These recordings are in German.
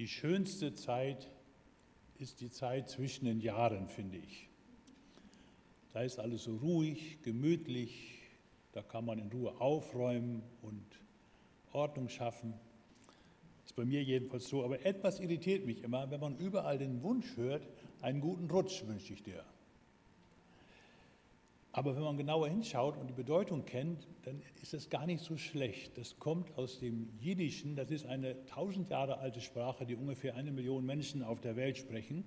Die schönste Zeit ist die Zeit zwischen den Jahren, finde ich. Da ist alles so ruhig, gemütlich, da kann man in Ruhe aufräumen und Ordnung schaffen. Ist bei mir jedenfalls so. Aber etwas irritiert mich immer, wenn man überall den Wunsch hört, einen guten Rutsch wünsche ich dir. Aber wenn man genauer hinschaut und die Bedeutung kennt, dann ist es gar nicht so schlecht. Das kommt aus dem Jiddischen, das ist eine tausend Jahre alte Sprache, die ungefähr eine Million Menschen auf der Welt sprechen.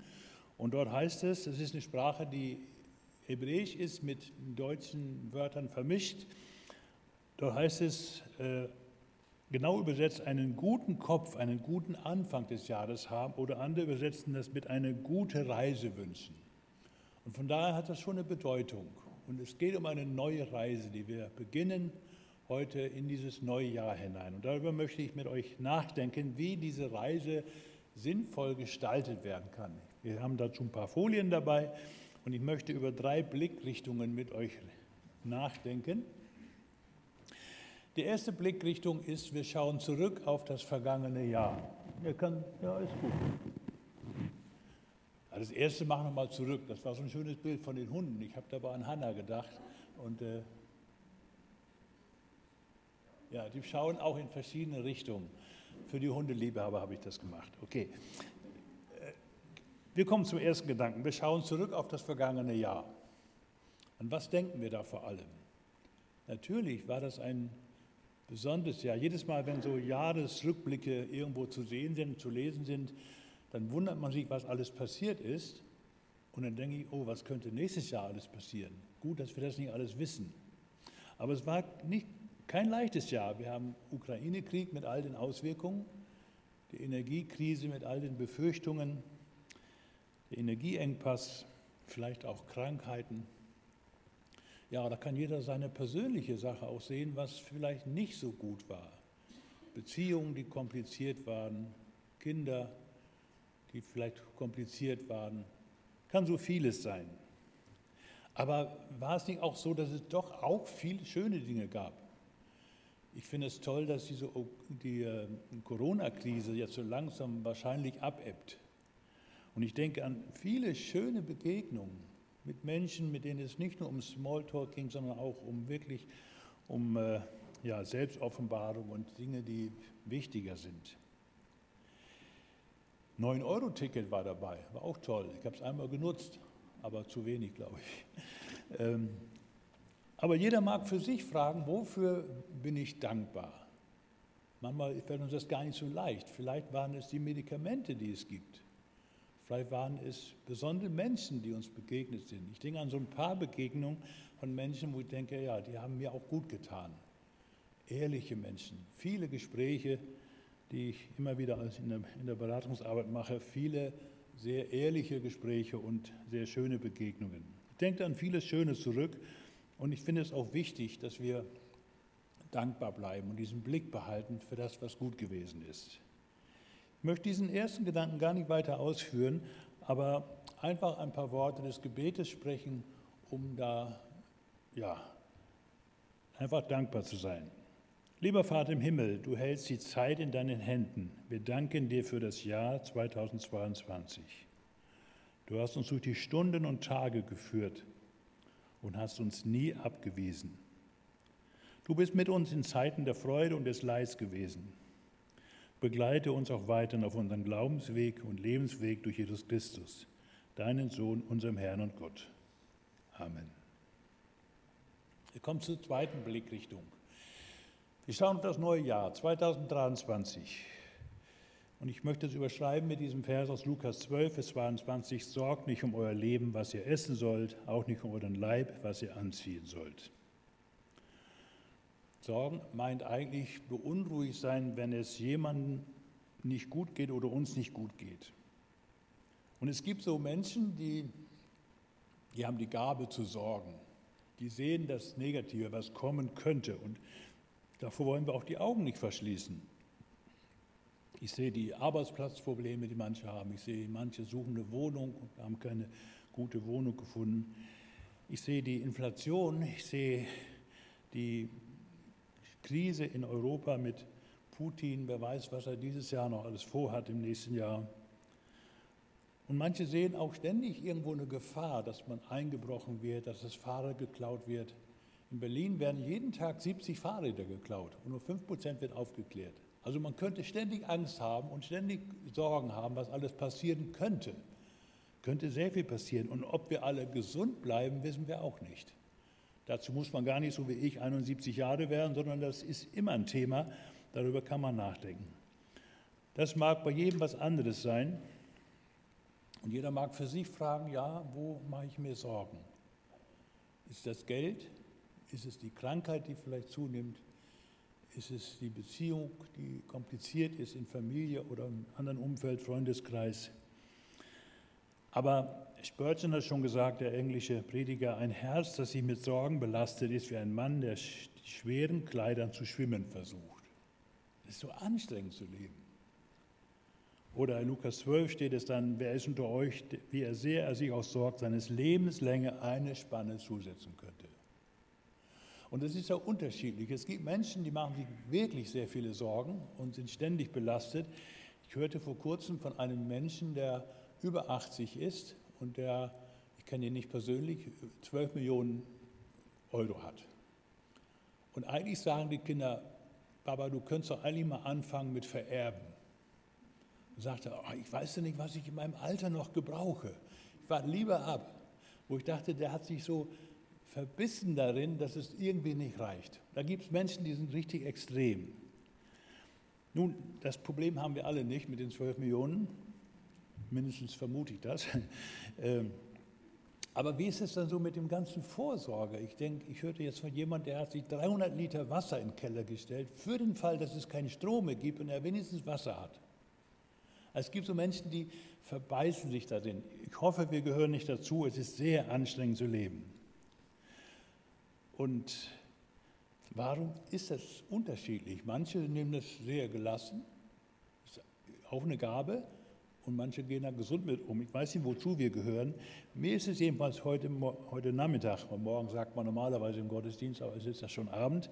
Und dort heißt es, das ist eine Sprache, die hebräisch ist, mit deutschen Wörtern vermischt. Dort heißt es, äh, genau übersetzt, einen guten Kopf, einen guten Anfang des Jahres haben oder andere übersetzen das mit eine gute Reise wünschen. Und von daher hat das schon eine Bedeutung. Und es geht um eine neue Reise, die wir beginnen heute in dieses neue Jahr hinein. Und darüber möchte ich mit euch nachdenken, wie diese Reise sinnvoll gestaltet werden kann. Wir haben dazu ein paar Folien dabei und ich möchte über drei Blickrichtungen mit euch nachdenken. Die erste Blickrichtung ist, wir schauen zurück auf das vergangene Jahr. Ihr kann, ja, ist gut. Das erste machen wir mal zurück. Das war so ein schönes Bild von den Hunden. Ich habe dabei an Hannah gedacht. Und äh, ja, die schauen auch in verschiedene Richtungen. Für die Hundeliebhaber habe ich das gemacht. Okay. Äh, wir kommen zum ersten Gedanken. Wir schauen zurück auf das vergangene Jahr. An was denken wir da vor allem? Natürlich war das ein besonderes Jahr. Jedes Mal, wenn so Jahresrückblicke irgendwo zu sehen sind, zu lesen sind, dann wundert man sich, was alles passiert ist. Und dann denke ich, oh, was könnte nächstes Jahr alles passieren? Gut, dass wir das nicht alles wissen. Aber es war nicht, kein leichtes Jahr. Wir haben Ukraine-Krieg mit all den Auswirkungen, die Energiekrise mit all den Befürchtungen, der Energieengpass, vielleicht auch Krankheiten. Ja, da kann jeder seine persönliche Sache auch sehen, was vielleicht nicht so gut war. Beziehungen, die kompliziert waren, Kinder, die vielleicht kompliziert waren. Kann so vieles sein. Aber war es nicht auch so, dass es doch auch viele schöne Dinge gab? Ich finde es toll, dass diese, die äh, Corona-Krise jetzt so langsam wahrscheinlich abebbt. Und ich denke an viele schöne Begegnungen mit Menschen, mit denen es nicht nur um Smalltalk ging, sondern auch um wirklich um äh, ja, Selbstoffenbarung und Dinge, die wichtiger sind. 9-Euro-Ticket war dabei, war auch toll. Ich habe es einmal genutzt, aber zu wenig, glaube ich. Ähm, aber jeder mag für sich fragen, wofür bin ich dankbar? Manchmal fällt uns das gar nicht so leicht. Vielleicht waren es die Medikamente, die es gibt. Vielleicht waren es besondere Menschen, die uns begegnet sind. Ich denke an so ein paar Begegnungen von Menschen, wo ich denke, ja, die haben mir auch gut getan. Ehrliche Menschen, viele Gespräche, die ich immer wieder in der, in der Beratungsarbeit mache, viele sehr ehrliche Gespräche und sehr schöne Begegnungen. Ich denke an vieles Schönes zurück und ich finde es auch wichtig, dass wir dankbar bleiben und diesen Blick behalten für das, was gut gewesen ist. Ich möchte diesen ersten Gedanken gar nicht weiter ausführen, aber einfach ein paar Worte des Gebetes sprechen, um da ja, einfach dankbar zu sein. Lieber Vater im Himmel, du hältst die Zeit in deinen Händen. Wir danken dir für das Jahr 2022. Du hast uns durch die Stunden und Tage geführt und hast uns nie abgewiesen. Du bist mit uns in Zeiten der Freude und des Leids gewesen. Begleite uns auch weiterhin auf unserem Glaubensweg und Lebensweg durch Jesus Christus, deinen Sohn, unserem Herrn und Gott. Amen. Wir kommen zur zweiten Blickrichtung. Wir schauen auf das neue Jahr 2023. Und ich möchte es überschreiben mit diesem Vers aus Lukas 12, Vers 22. Sorgt nicht um euer Leben, was ihr essen sollt, auch nicht um euren Leib, was ihr anziehen sollt. Sorgen meint eigentlich beunruhigt sein, wenn es jemandem nicht gut geht oder uns nicht gut geht. Und es gibt so Menschen, die, die haben die Gabe zu sorgen. Die sehen das Negative, was kommen könnte. Und davor wollen wir auch die Augen nicht verschließen. Ich sehe die Arbeitsplatzprobleme, die manche haben. Ich sehe, manche suchen eine Wohnung und haben keine gute Wohnung gefunden. Ich sehe die Inflation, ich sehe die Krise in Europa mit Putin, wer weiß, was er dieses Jahr noch alles vorhat im nächsten Jahr. Und manche sehen auch ständig irgendwo eine Gefahr, dass man eingebrochen wird, dass das Fahrrad geklaut wird. In Berlin werden jeden Tag 70 Fahrräder geklaut und nur 5% wird aufgeklärt. Also man könnte ständig Angst haben und ständig Sorgen haben, was alles passieren könnte. Könnte sehr viel passieren. Und ob wir alle gesund bleiben, wissen wir auch nicht. Dazu muss man gar nicht so wie ich 71 Jahre werden, sondern das ist immer ein Thema. Darüber kann man nachdenken. Das mag bei jedem was anderes sein. Und jeder mag für sich fragen, ja, wo mache ich mir Sorgen? Ist das Geld? Ist es die Krankheit, die vielleicht zunimmt? Ist es die Beziehung, die kompliziert ist in Familie oder im anderen Umfeld, Freundeskreis? Aber Spurgeon hat schon gesagt, der englische Prediger, ein Herz, das sich mit Sorgen belastet, ist wie ein Mann, der schweren Kleidern zu schwimmen versucht. Es ist so anstrengend zu leben. Oder in Lukas 12 steht es dann, wer ist unter euch, wie er sehr er sich auch sorgt, seines Lebenslänge eine Spanne zusetzen könnte. Und es ist ja unterschiedlich. Es gibt Menschen, die machen sich wirklich sehr viele Sorgen und sind ständig belastet. Ich hörte vor kurzem von einem Menschen, der über 80 ist und der, ich kenne ihn nicht persönlich, 12 Millionen Euro hat. Und eigentlich sagen die Kinder, Papa, du könntest doch eigentlich mal anfangen mit Vererben. Und sagte, oh, ich weiß ja nicht, was ich in meinem Alter noch gebrauche. Ich warte lieber ab. Wo ich dachte, der hat sich so verbissen darin, dass es irgendwie nicht reicht. Da gibt es Menschen, die sind richtig extrem. Nun, das Problem haben wir alle nicht mit den 12 Millionen, mindestens vermute ich das. Ähm, aber wie ist es dann so mit dem ganzen Vorsorge? Ich denke, ich hörte jetzt von jemandem, der hat sich 300 Liter Wasser in den Keller gestellt, für den Fall, dass es keinen Strom mehr gibt und er wenigstens Wasser hat. Also es gibt so Menschen, die verbeißen sich darin. Ich hoffe, wir gehören nicht dazu. Es ist sehr anstrengend zu leben. Und warum ist das unterschiedlich? Manche nehmen das sehr gelassen, ist auch eine Gabe, und manche gehen da gesund mit um. Ich weiß nicht, wozu wir gehören. Mir ist es jedenfalls heute, heute Nachmittag, morgen sagt man normalerweise im Gottesdienst, aber es ist ja schon Abend,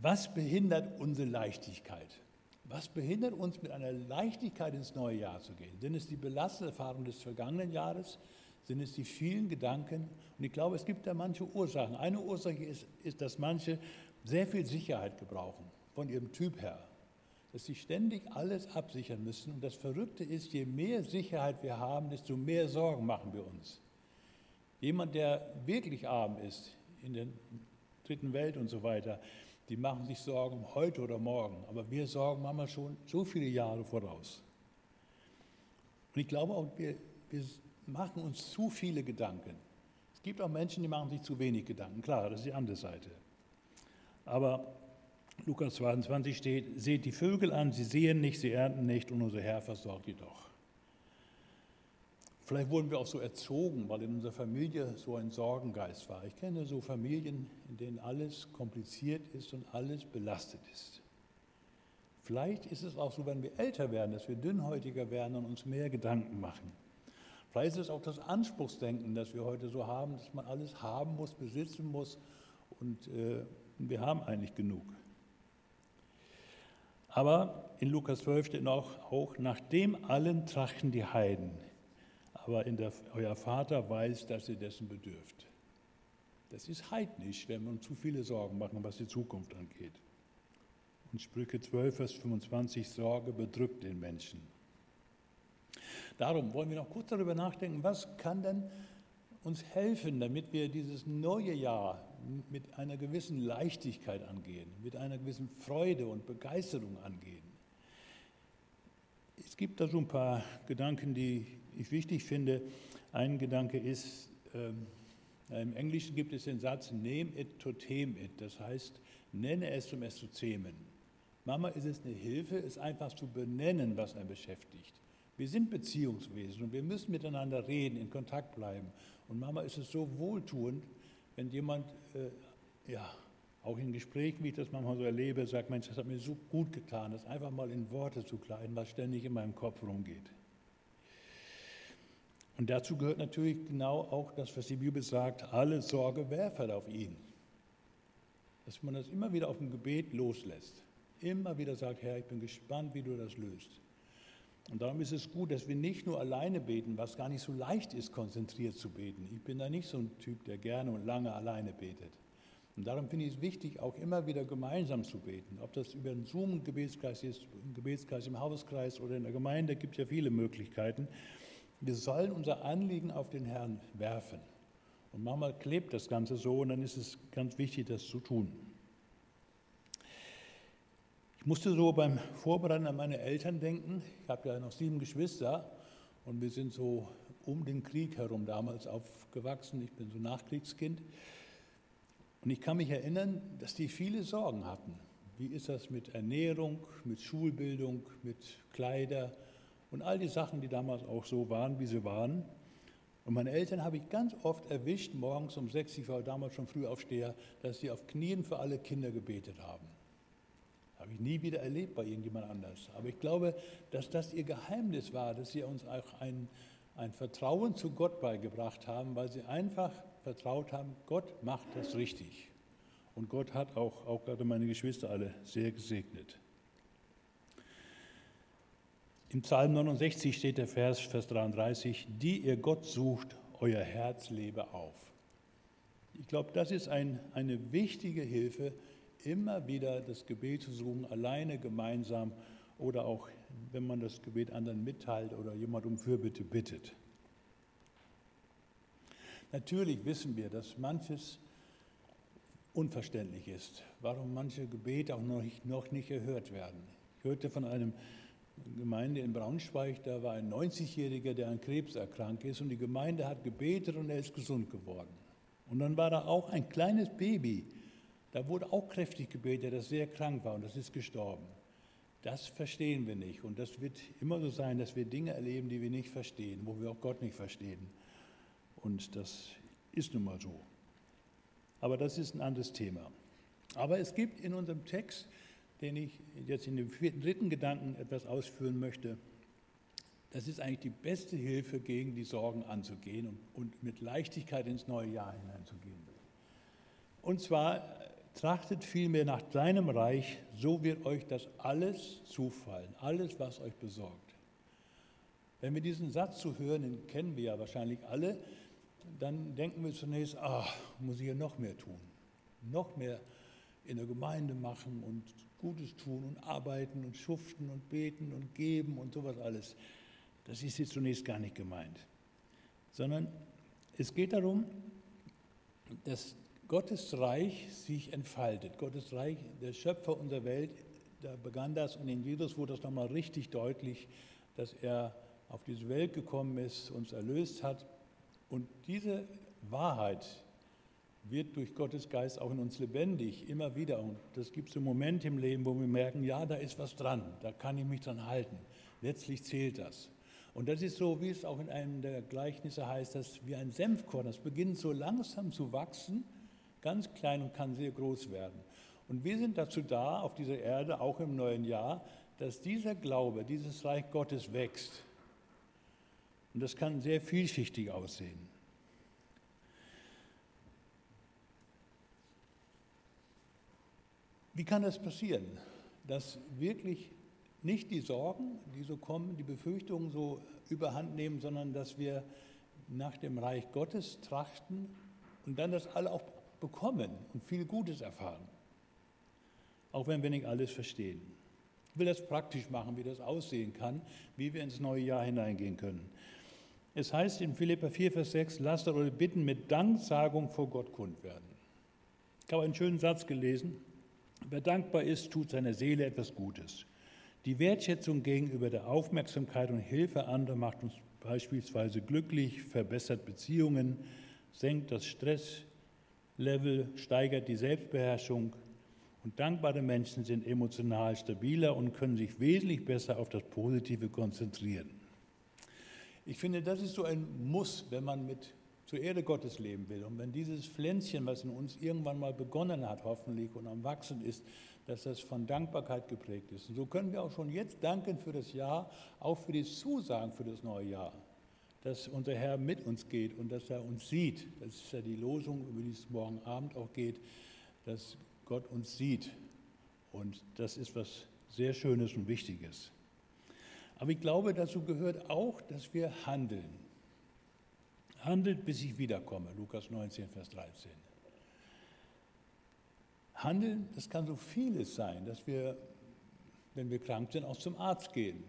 was behindert unsere Leichtigkeit? Was behindert uns, mit einer Leichtigkeit ins neue Jahr zu gehen? Sind es die belastende Erfahrungen des vergangenen Jahres? Sind es die vielen Gedanken. Und ich glaube, es gibt da manche Ursachen. Eine Ursache ist, ist, dass manche sehr viel Sicherheit gebrauchen von ihrem Typ her. Dass sie ständig alles absichern müssen. Und das Verrückte ist, je mehr Sicherheit wir haben, desto mehr Sorgen machen wir uns. Jemand, der wirklich arm ist, in der dritten Welt und so weiter, die machen sich Sorgen heute oder morgen. Aber wir sorgen manchmal schon so viele Jahre voraus. Und ich glaube auch, wir, wir machen uns zu viele Gedanken. Es gibt auch Menschen, die machen sich zu wenig Gedanken. Klar, das ist die andere Seite. Aber Lukas 22 steht, seht die Vögel an, sie sehen nicht, sie ernten nicht und unser Herr versorgt sie doch. Vielleicht wurden wir auch so erzogen, weil in unserer Familie so ein Sorgengeist war. Ich kenne so Familien, in denen alles kompliziert ist und alles belastet ist. Vielleicht ist es auch so, wenn wir älter werden, dass wir dünnhäutiger werden und uns mehr Gedanken machen. Vielleicht ist es auch das Anspruchsdenken, das wir heute so haben, dass man alles haben muss, besitzen muss und äh, wir haben eigentlich genug. Aber in Lukas 12 steht noch, auch nach dem allen trachten die Heiden, aber der, euer Vater weiß, dass ihr dessen bedürft. Das ist heidnisch, wenn wir uns zu viele Sorgen machen, was die Zukunft angeht. Und Sprüche 12, Vers 25, Sorge bedrückt den Menschen. Darum wollen wir noch kurz darüber nachdenken, was kann denn uns helfen, damit wir dieses neue Jahr mit einer gewissen Leichtigkeit angehen, mit einer gewissen Freude und Begeisterung angehen. Es gibt da so ein paar Gedanken, die ich wichtig finde. Ein Gedanke ist, ähm, im Englischen gibt es den Satz, name it to tame it, das heißt, nenne es, um es zu zähmen. Mama ist es eine Hilfe, es einfach zu benennen, was einen beschäftigt. Wir sind Beziehungswesen und wir müssen miteinander reden, in Kontakt bleiben. Und Mama ist es so wohltuend, wenn jemand, äh, ja, auch in Gesprächen, wie ich das manchmal so erlebe, sagt, Mensch, das hat mir so gut getan, das einfach mal in Worte zu kleiden, was ständig in meinem Kopf rumgeht. Und dazu gehört natürlich genau auch das, was die Bibel sagt, alle Sorge werfet auf ihn. Dass man das immer wieder auf dem Gebet loslässt. Immer wieder sagt, Herr, ich bin gespannt, wie du das löst. Und darum ist es gut, dass wir nicht nur alleine beten, was gar nicht so leicht ist, konzentriert zu beten. Ich bin da nicht so ein Typ, der gerne und lange alleine betet. Und darum finde ich es wichtig, auch immer wieder gemeinsam zu beten. Ob das über einen Zoom-Gebetskreis ist, ein Gebetskreis im Hauskreis oder in der Gemeinde, gibt es ja viele Möglichkeiten. Wir sollen unser Anliegen auf den Herrn werfen. Und manchmal klebt das Ganze so und dann ist es ganz wichtig, das zu tun. Ich musste so beim Vorbereiten an meine Eltern denken. Ich habe ja noch sieben Geschwister und wir sind so um den Krieg herum damals aufgewachsen. Ich bin so Nachkriegskind. Und ich kann mich erinnern, dass die viele Sorgen hatten. Wie ist das mit Ernährung, mit Schulbildung, mit Kleider und all die Sachen, die damals auch so waren, wie sie waren. Und meine Eltern habe ich ganz oft erwischt, morgens um sechs, ich war damals schon früh aufsteher, dass sie auf Knien für alle Kinder gebetet haben. Habe ich nie wieder erlebt bei irgendjemand anders. Aber ich glaube, dass das ihr Geheimnis war, dass sie uns auch ein, ein Vertrauen zu Gott beigebracht haben, weil sie einfach vertraut haben, Gott macht das richtig. Und Gott hat auch, auch gerade meine Geschwister alle sehr gesegnet. Im Psalm 69 steht der Vers, Vers 33, die ihr Gott sucht, euer Herz lebe auf. Ich glaube, das ist ein, eine wichtige Hilfe, immer wieder das Gebet zu suchen, alleine, gemeinsam oder auch, wenn man das Gebet anderen mitteilt oder jemand um Fürbitte bittet. Natürlich wissen wir, dass manches unverständlich ist, warum manche Gebete auch noch nicht, noch nicht erhört werden. Ich hörte von einem Gemeinde in Braunschweig, da war ein 90-Jähriger, der an Krebs erkrankt ist und die Gemeinde hat gebetet und er ist gesund geworden. Und dann war da auch ein kleines Baby, da wurde auch kräftig gebetet, das sehr krank war und das ist gestorben. Das verstehen wir nicht. Und das wird immer so sein, dass wir Dinge erleben, die wir nicht verstehen, wo wir auch Gott nicht verstehen. Und das ist nun mal so. Aber das ist ein anderes Thema. Aber es gibt in unserem Text, den ich jetzt in dem vierten, dritten Gedanken etwas ausführen möchte, das ist eigentlich die beste Hilfe, gegen die Sorgen anzugehen und, und mit Leichtigkeit ins neue Jahr hineinzugehen. Und zwar Trachtet vielmehr nach deinem Reich, so wird euch das alles zufallen, alles, was euch besorgt. Wenn wir diesen Satz zu hören, den kennen wir ja wahrscheinlich alle, dann denken wir zunächst, ach, muss ich ja noch mehr tun, noch mehr in der Gemeinde machen und Gutes tun und arbeiten und schuften und beten und geben und sowas alles. Das ist jetzt zunächst gar nicht gemeint, sondern es geht darum, dass Gottes Reich sich entfaltet. Gottes Reich, der Schöpfer unserer Welt, da begann das und in Jesus wurde das nochmal richtig deutlich, dass er auf diese Welt gekommen ist, uns erlöst hat. Und diese Wahrheit wird durch Gottes Geist auch in uns lebendig, immer wieder. Und das gibt es einen Moment im Leben, wo wir merken, ja, da ist was dran, da kann ich mich dran halten. Letztlich zählt das. Und das ist so, wie es auch in einem der Gleichnisse heißt, dass wie ein Senfkorn, das beginnt so langsam zu wachsen Ganz klein und kann sehr groß werden. Und wir sind dazu da, auf dieser Erde, auch im neuen Jahr, dass dieser Glaube, dieses Reich Gottes wächst. Und das kann sehr vielschichtig aussehen. Wie kann das passieren, dass wirklich nicht die Sorgen, die so kommen, die Befürchtungen so überhand nehmen, sondern dass wir nach dem Reich Gottes trachten und dann das alle auch bekommen und viel Gutes erfahren. Auch wenn wir nicht alles verstehen. Ich will das praktisch machen, wie das aussehen kann, wie wir ins neue Jahr hineingehen können. Es heißt in Philippa 4, Vers 6, lasst eure Bitten mit Danksagung vor Gott kund werden. Ich habe einen schönen Satz gelesen. Wer dankbar ist, tut seiner Seele etwas Gutes. Die Wertschätzung gegenüber der Aufmerksamkeit und Hilfe anderer macht uns beispielsweise glücklich, verbessert Beziehungen, senkt das Stress, Level steigert die Selbstbeherrschung und dankbare Menschen sind emotional stabiler und können sich wesentlich besser auf das Positive konzentrieren. Ich finde, das ist so ein Muss, wenn man mit zur Erde Gottes leben will. Und wenn dieses Pflänzchen, was in uns irgendwann mal begonnen hat, hoffentlich und am Wachsen ist, dass das von Dankbarkeit geprägt ist. Und so können wir auch schon jetzt danken für das Jahr, auch für die Zusagen für das neue Jahr dass unser Herr mit uns geht und dass er uns sieht. Das ist ja die Losung, über die es morgen Abend auch geht, dass Gott uns sieht Und das ist was sehr Schönes und Wichtiges. Aber ich glaube, dazu gehört auch, dass wir handeln. Handelt, bis ich wiederkomme, Lukas 19, Vers 13. Handeln, das kann so vieles sein, dass wir, wenn wir krank sind, auch zum Arzt gehen.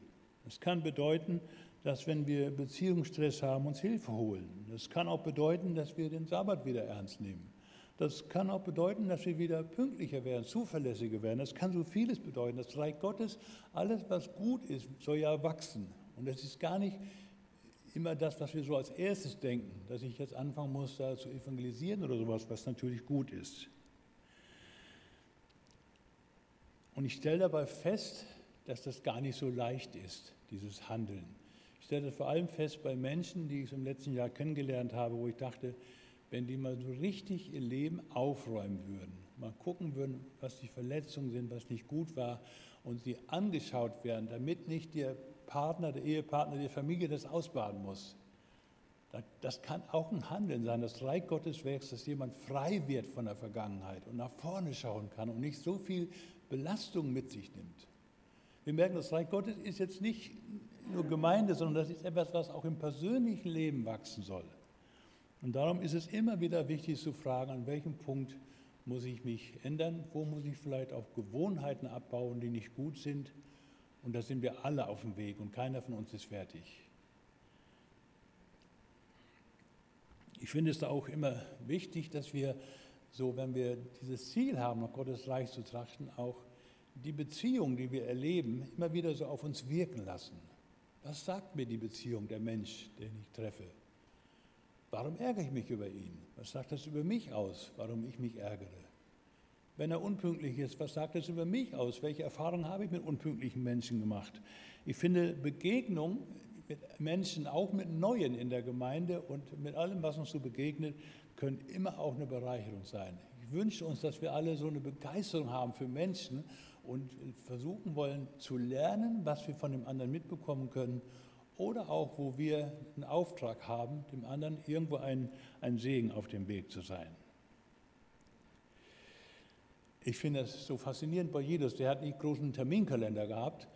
Das kann bedeuten, dass wenn wir Beziehungsstress haben, uns Hilfe holen. Das kann auch bedeuten, dass wir den Sabbat wieder ernst nehmen. Das kann auch bedeuten, dass wir wieder pünktlicher werden, zuverlässiger werden. Das kann so vieles bedeuten. Das Reich Gottes, alles, was gut ist, soll ja wachsen. Und das ist gar nicht immer das, was wir so als erstes denken, dass ich jetzt anfangen muss, da zu evangelisieren oder sowas, was natürlich gut ist. Und ich stelle dabei fest, dass das gar nicht so leicht ist, dieses Handeln. Stelle das vor allem fest bei Menschen, die ich im letzten Jahr kennengelernt habe, wo ich dachte, wenn die mal so richtig ihr Leben aufräumen würden, mal gucken würden, was die Verletzungen sind, was nicht gut war und sie angeschaut werden, damit nicht der Partner, der Ehepartner, die Familie das ausbaden muss. Das kann auch ein Handeln sein, das Reich Gottes wächst, dass jemand frei wird von der Vergangenheit und nach vorne schauen kann und nicht so viel Belastung mit sich nimmt. Wir merken, das Reich Gottes ist jetzt nicht nur Gemeinde, sondern das ist etwas, was auch im persönlichen Leben wachsen soll. Und darum ist es immer wieder wichtig zu fragen, an welchem Punkt muss ich mich ändern, wo muss ich vielleicht auch Gewohnheiten abbauen, die nicht gut sind. Und da sind wir alle auf dem Weg und keiner von uns ist fertig. Ich finde es da auch immer wichtig, dass wir so, wenn wir dieses Ziel haben, nach Gottes Reich zu trachten, auch die Beziehung, die wir erleben, immer wieder so auf uns wirken lassen. Was sagt mir die Beziehung, der Mensch, den ich treffe? Warum ärgere ich mich über ihn? Was sagt das über mich aus, warum ich mich ärgere? Wenn er unpünktlich ist, was sagt das über mich aus? Welche Erfahrungen habe ich mit unpünktlichen Menschen gemacht? Ich finde Begegnung mit Menschen, auch mit Neuen in der Gemeinde und mit allem, was uns so begegnet, können immer auch eine Bereicherung sein. Ich wünsche uns, dass wir alle so eine Begeisterung haben für Menschen und versuchen wollen zu lernen, was wir von dem anderen mitbekommen können oder auch, wo wir einen Auftrag haben, dem anderen irgendwo ein, ein Segen auf dem Weg zu sein. Ich finde es so faszinierend bei Jesus, der hat nicht großen Terminkalender gehabt,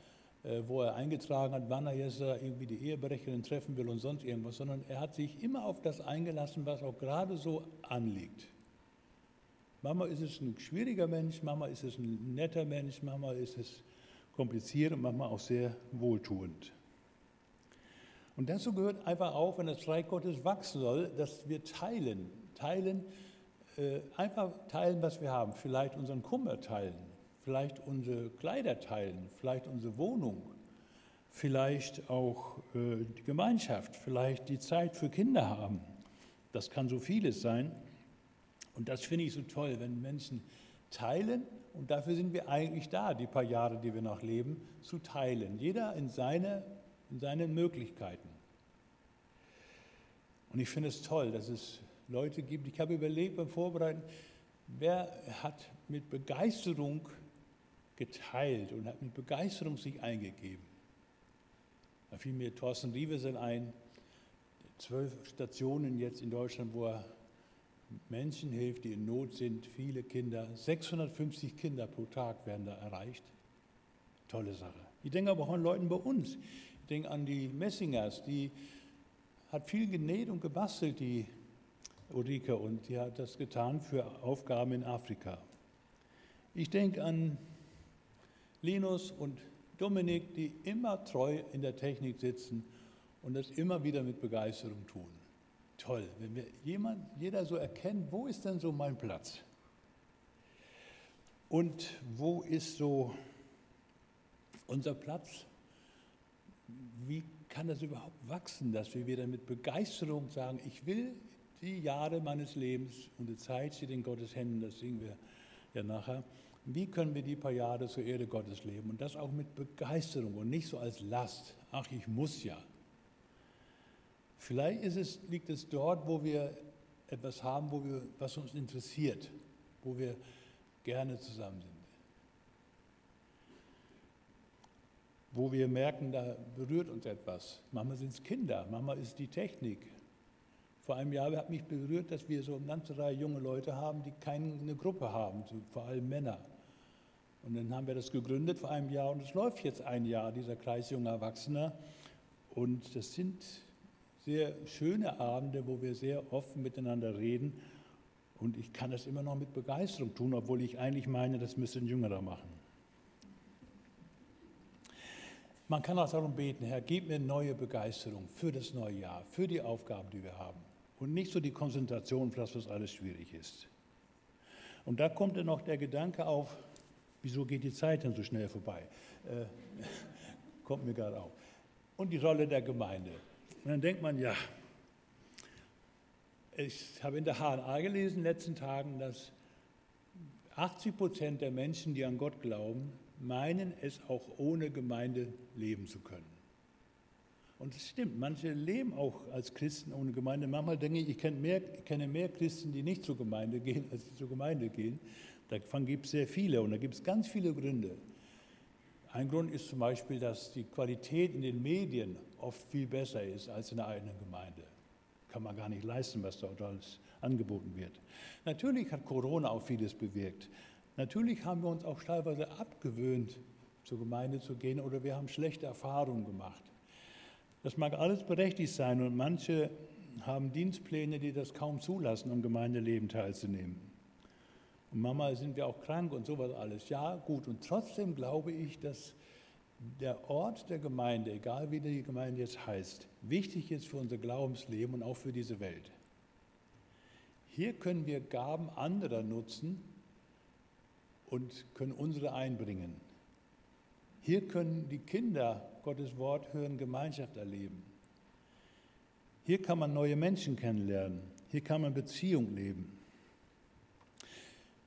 äh, wo er eingetragen hat, wann er jetzt irgendwie die Ehebrecherin treffen will und sonst irgendwas, sondern er hat sich immer auf das eingelassen, was auch gerade so anliegt. Manchmal ist es ein schwieriger Mensch, manchmal ist es ein netter Mensch, manchmal ist es kompliziert und manchmal auch sehr wohltuend. Und dazu gehört einfach auch, wenn das Reich Gottes wachsen soll, dass wir teilen, teilen, äh, einfach teilen, was wir haben. Vielleicht unseren Kummer teilen, vielleicht unsere Kleider teilen, vielleicht unsere Wohnung, vielleicht auch äh, die Gemeinschaft, vielleicht die Zeit für Kinder haben. Das kann so vieles sein. Und das finde ich so toll, wenn Menschen teilen. Und dafür sind wir eigentlich da, die paar Jahre, die wir noch leben, zu teilen. Jeder in seine in seinen Möglichkeiten. Und ich finde es toll, dass es Leute gibt, ich habe überlegt beim Vorbereiten, wer hat mit Begeisterung geteilt und hat mit Begeisterung sich eingegeben. Da fiel mir Thorsten Rievesel ein, zwölf Stationen jetzt in Deutschland, wo er Menschen hilft, die in Not sind, viele Kinder, 650 Kinder pro Tag werden da erreicht. Tolle Sache. Ich denke aber auch an Leute bei uns, ich denke an die Messingers, die hat viel genäht und gebastelt, die Ulrike, und die hat das getan für Aufgaben in Afrika. Ich denke an Linus und Dominik, die immer treu in der Technik sitzen und das immer wieder mit Begeisterung tun. Toll, wenn wir jemand, jeder so erkennt, wo ist denn so mein Platz? Und wo ist so unser Platz? wie kann das überhaupt wachsen, dass wir wieder mit Begeisterung sagen, ich will die Jahre meines Lebens und die Zeit steht in Gottes Händen, das singen wir ja nachher. Wie können wir die paar Jahre zur Erde Gottes leben? Und das auch mit Begeisterung und nicht so als Last. Ach, ich muss ja. Vielleicht es, liegt es dort, wo wir etwas haben, wo wir, was uns interessiert, wo wir gerne zusammen sind. wo wir merken, da berührt uns etwas. Manchmal sind es Kinder, manchmal ist die Technik. Vor einem Jahr hat mich berührt, dass wir so eine ganze Reihe junge Leute haben, die keine Gruppe haben, vor allem Männer. Und dann haben wir das gegründet vor einem Jahr und es läuft jetzt ein Jahr, dieser Kreis junger Erwachsener. Und das sind sehr schöne Abende, wo wir sehr offen miteinander reden. Und ich kann das immer noch mit Begeisterung tun, obwohl ich eigentlich meine, das müsste ein Jüngerer machen. Man kann auch darum beten, Herr, gib mir neue Begeisterung für das neue Jahr, für die Aufgaben, die wir haben. Und nicht so die Konzentration auf das, was alles schwierig ist. Und da kommt dann noch der Gedanke auf, wieso geht die Zeit denn so schnell vorbei? Äh, kommt mir gerade auf. Und die Rolle der Gemeinde. Und dann denkt man, ja, ich habe in der HNA gelesen in den letzten Tagen, dass 80 Prozent der Menschen, die an Gott glauben, meinen, es auch ohne Gemeinde leben zu können. Und es stimmt, manche leben auch als Christen ohne Gemeinde. Manchmal denke ich, ich kenne mehr, ich kenne mehr Christen, die nicht zur Gemeinde gehen, als die zur Gemeinde gehen. Davon gibt es sehr viele und da gibt es ganz viele Gründe. Ein Grund ist zum Beispiel, dass die Qualität in den Medien oft viel besser ist als in der eigenen Gemeinde. Kann man gar nicht leisten, was dort alles angeboten wird. Natürlich hat Corona auch vieles bewirkt. Natürlich haben wir uns auch teilweise abgewöhnt, zur Gemeinde zu gehen oder wir haben schlechte Erfahrungen gemacht. Das mag alles berechtigt sein und manche haben Dienstpläne, die das kaum zulassen, am Gemeindeleben teilzunehmen. Mama sind wir auch krank und sowas alles. Ja, gut. Und trotzdem glaube ich, dass der Ort der Gemeinde, egal wie die Gemeinde jetzt heißt, wichtig ist für unser Glaubensleben und auch für diese Welt. Hier können wir Gaben anderer nutzen, und können unsere einbringen. Hier können die Kinder Gottes Wort hören, Gemeinschaft erleben. Hier kann man neue Menschen kennenlernen. Hier kann man Beziehung leben.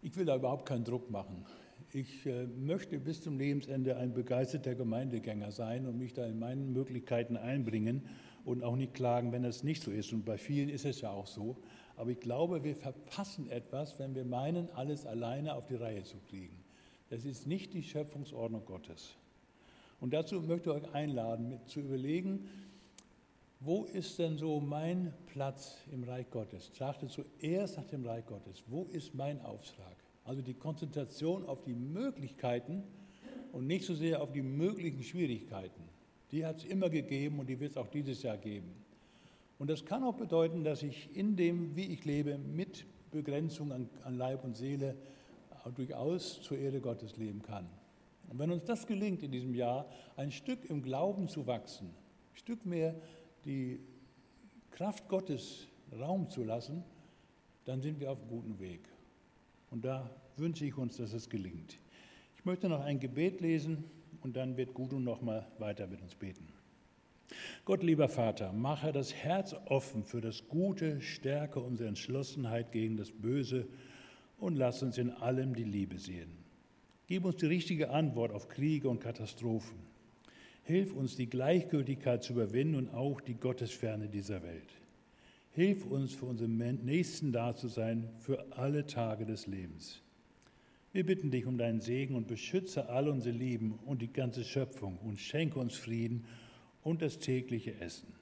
Ich will da überhaupt keinen Druck machen. Ich äh, möchte bis zum Lebensende ein begeisterter Gemeindegänger sein und mich da in meinen Möglichkeiten einbringen und auch nicht klagen, wenn es nicht so ist. Und bei vielen ist es ja auch so. Aber ich glaube, wir verpassen etwas, wenn wir meinen, alles alleine auf die Reihe zu kriegen. Das ist nicht die Schöpfungsordnung Gottes. Und dazu möchte ich euch einladen, zu überlegen, wo ist denn so mein Platz im Reich Gottes? Trachte zuerst nach dem Reich Gottes. Wo ist mein Auftrag? Also die Konzentration auf die Möglichkeiten und nicht so sehr auf die möglichen Schwierigkeiten. Die hat es immer gegeben und die wird es auch dieses Jahr geben. Und das kann auch bedeuten, dass ich in dem, wie ich lebe, mit Begrenzung an, an Leib und Seele durchaus zur Ehre Gottes leben kann. Und wenn uns das gelingt in diesem Jahr, ein Stück im Glauben zu wachsen, ein Stück mehr die Kraft Gottes Raum zu lassen, dann sind wir auf einem guten Weg. Und da wünsche ich uns, dass es gelingt. Ich möchte noch ein Gebet lesen und dann wird Gudrun noch mal weiter mit uns beten. Gott, lieber Vater, mache das Herz offen für das Gute, stärke unsere Entschlossenheit gegen das Böse und lass uns in allem die Liebe sehen. Gib uns die richtige Antwort auf Kriege und Katastrophen. Hilf uns, die Gleichgültigkeit zu überwinden und auch die Gottesferne dieser Welt. Hilf uns, für unseren Nächsten da zu sein, für alle Tage des Lebens. Wir bitten dich um deinen Segen und beschütze all unsere Lieben und die ganze Schöpfung und schenke uns Frieden und das tägliche Essen.